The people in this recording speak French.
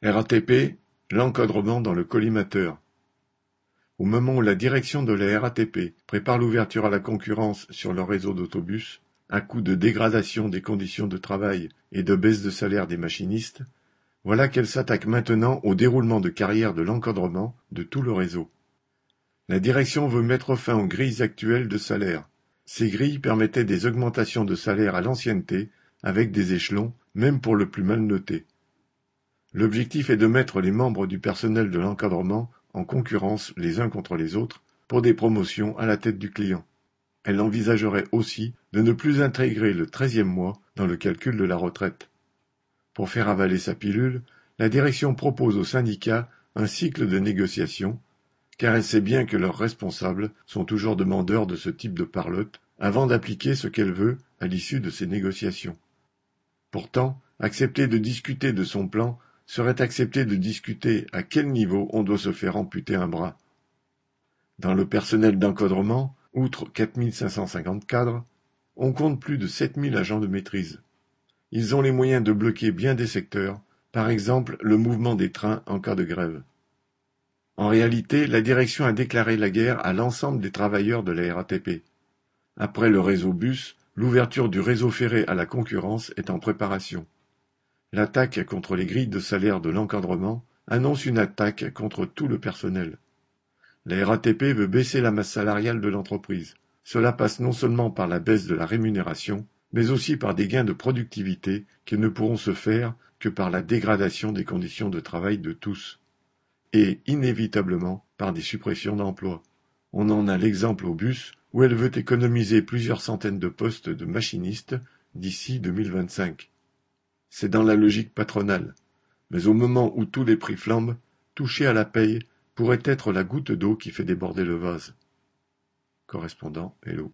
RATP, l'encadrement dans le collimateur. Au moment où la direction de la RATP prépare l'ouverture à la concurrence sur le réseau d'autobus, à coup de dégradation des conditions de travail et de baisse de salaire des machinistes, voilà qu'elle s'attaque maintenant au déroulement de carrière de l'encadrement de tout le réseau. La direction veut mettre fin aux grilles actuelles de salaire. Ces grilles permettaient des augmentations de salaire à l'ancienneté, avec des échelons, même pour le plus mal noté. L'objectif est de mettre les membres du personnel de l'encadrement en concurrence les uns contre les autres pour des promotions à la tête du client. Elle envisagerait aussi de ne plus intégrer le treizième mois dans le calcul de la retraite. Pour faire avaler sa pilule, la direction propose aux syndicats un cycle de négociation, car elle sait bien que leurs responsables sont toujours demandeurs de ce type de parlotte avant d'appliquer ce qu'elle veut à l'issue de ces négociations. Pourtant, accepter de discuter de son plan serait accepter de discuter à quel niveau on doit se faire amputer un bras. Dans le personnel d'encadrement, outre 4550 cadres, on compte plus de 7000 agents de maîtrise. Ils ont les moyens de bloquer bien des secteurs, par exemple le mouvement des trains en cas de grève. En réalité, la direction a déclaré la guerre à l'ensemble des travailleurs de la RATP. Après le réseau bus, l'ouverture du réseau ferré à la concurrence est en préparation. L'attaque contre les grilles de salaire de l'encadrement annonce une attaque contre tout le personnel. La RATP veut baisser la masse salariale de l'entreprise. Cela passe non seulement par la baisse de la rémunération, mais aussi par des gains de productivité qui ne pourront se faire que par la dégradation des conditions de travail de tous, et inévitablement par des suppressions d'emplois. On en a l'exemple au bus, où elle veut économiser plusieurs centaines de postes de machinistes d'ici 2025. C'est dans la logique patronale. Mais au moment où tous les prix flambent, toucher à la paye pourrait être la goutte d'eau qui fait déborder le vase. Correspondant Hello.